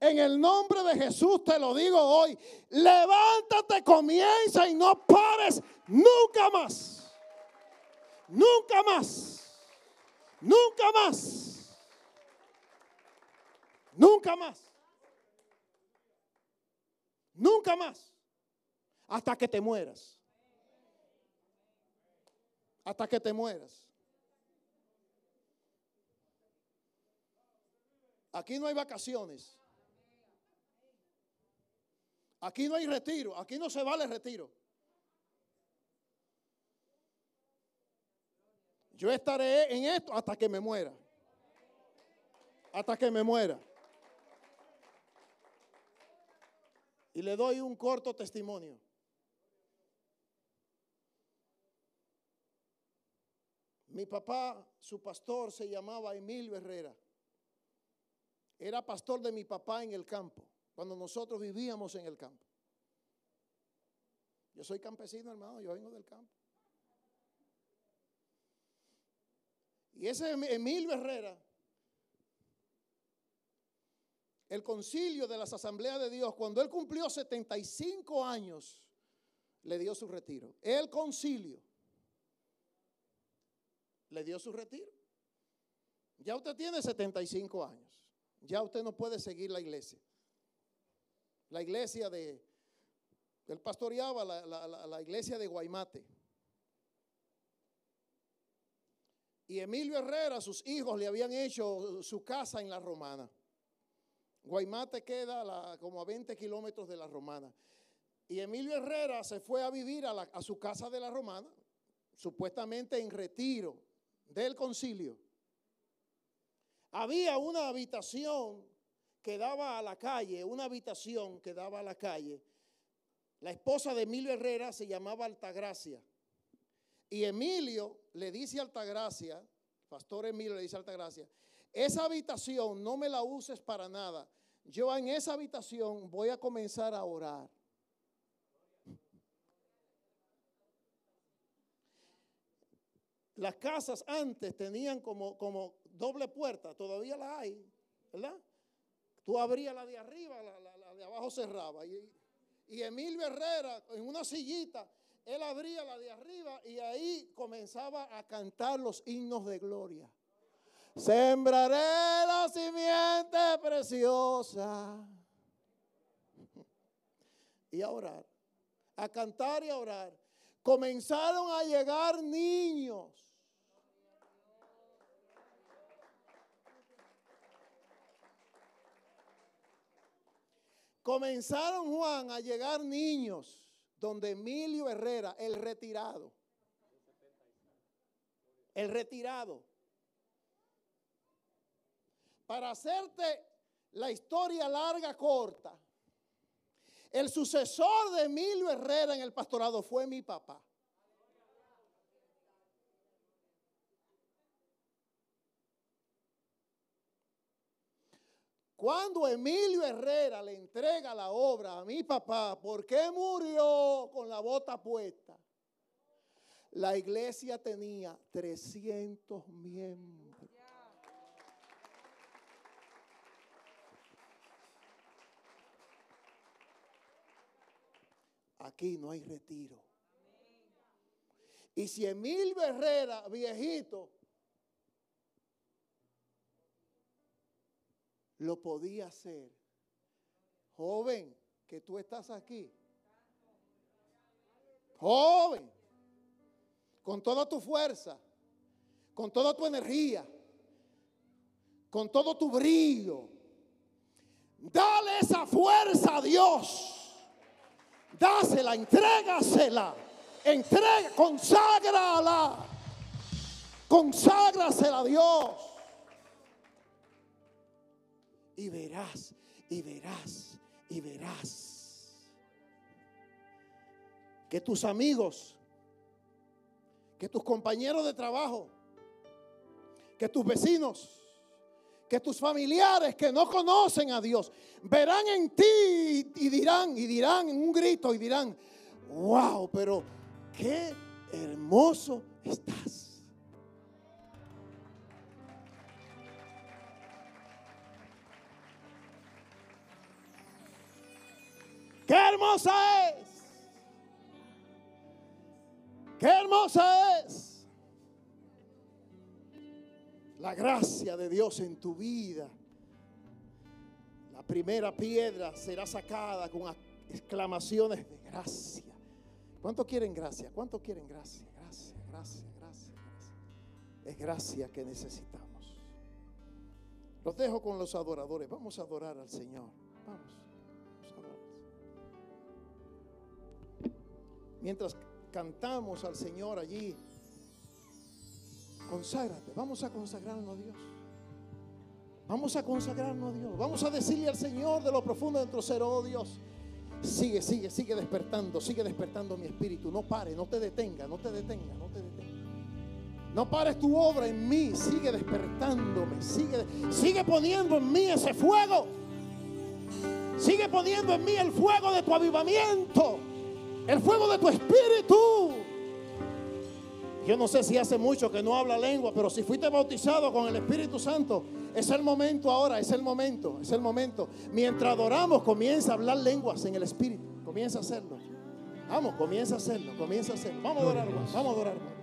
en el nombre de Jesús te lo digo hoy, levántate, comienza y no pares nunca más. Nunca más. Nunca más. Nunca más. Nunca más. Hasta que te mueras. Hasta que te mueras. Aquí no hay vacaciones. Aquí no hay retiro. Aquí no se vale retiro. Yo estaré en esto hasta que me muera. Hasta que me muera. Y le doy un corto testimonio. Mi papá, su pastor se llamaba Emilio Herrera. Era pastor de mi papá en el campo, cuando nosotros vivíamos en el campo. Yo soy campesino, hermano, yo vengo del campo. Y ese Emilio Herrera, el concilio de las asambleas de Dios, cuando él cumplió 75 años, le dio su retiro. El concilio le dio su retiro. Ya usted tiene 75 años. Ya usted no puede seguir la iglesia. La iglesia de, él pastoreaba la, la iglesia de Guaymate. Y Emilio Herrera, sus hijos le habían hecho su casa en la Romana. Guaymate queda como a 20 kilómetros de la Romana. Y Emilio Herrera se fue a vivir a, a su casa de la Romana, supuestamente en retiro del concilio. Había una habitación que daba a la calle, una habitación que daba a la calle. La esposa de Emilio Herrera se llamaba Altagracia. Y Emilio le dice a Altagracia, Pastor Emilio le dice a Altagracia, esa habitación no me la uses para nada. Yo en esa habitación voy a comenzar a orar. Las casas antes tenían como, como doble puerta, todavía la hay, ¿verdad? Tú abrías la de arriba, la, de abajo cerraba. Y, y Emilio Herrera en una sillita él abría la de arriba y ahí comenzaba a cantar los himnos de gloria. Sembraré la simiente preciosa. Y a orar, a cantar y a orar. Comenzaron a llegar niños. Comenzaron, Juan, a llegar niños donde Emilio Herrera, el retirado, el retirado, para hacerte la historia larga, corta, el sucesor de Emilio Herrera en el pastorado fue mi papá. Cuando Emilio Herrera le entrega la obra a mi papá, ¿por qué murió con la bota puesta? La iglesia tenía 300 miembros. Aquí no hay retiro. Y si Emilio Herrera, viejito, lo podía hacer. Joven, que tú estás aquí. Joven, con toda tu fuerza, con toda tu energía, con todo tu brillo. Dale esa fuerza a Dios. Dásela, entrégasela. Entrega, conságrala. Conságrasela a Dios. Y verás, y verás, y verás que tus amigos, que tus compañeros de trabajo, que tus vecinos, que tus familiares que no conocen a Dios verán en ti y dirán, y dirán en un grito y dirán, wow, pero qué hermoso estás. Hermosa es. Qué hermosa es. La gracia de Dios en tu vida. La primera piedra será sacada con exclamaciones de gracia. ¿Cuánto quieren gracia? ¿Cuánto quieren gracia? Gracia, gracia, gracia, gracia. Es gracia que necesitamos. Los dejo con los adoradores. Vamos a adorar al Señor. Vamos. Mientras cantamos al Señor allí, conságrate, vamos a consagrarnos a Dios. Vamos a consagrarnos a Dios. Vamos a decirle al Señor de lo profundo de nuestro ser, oh Dios, sigue, sigue, sigue despertando, sigue despertando mi espíritu. No pare, no te detenga, no te detenga, no te detenga. No pares tu obra en mí, sigue despertándome, sigue, sigue poniendo en mí ese fuego. Sigue poniendo en mí el fuego de tu avivamiento. El fuego de tu espíritu. Yo no sé si hace mucho que no habla lengua, pero si fuiste bautizado con el Espíritu Santo, es el momento ahora, es el momento, es el momento. Mientras adoramos, comienza a hablar lenguas en el Espíritu. Comienza a hacerlo. Vamos, comienza a hacerlo, comienza a hacerlo. Vamos a adorar, vamos a adorar.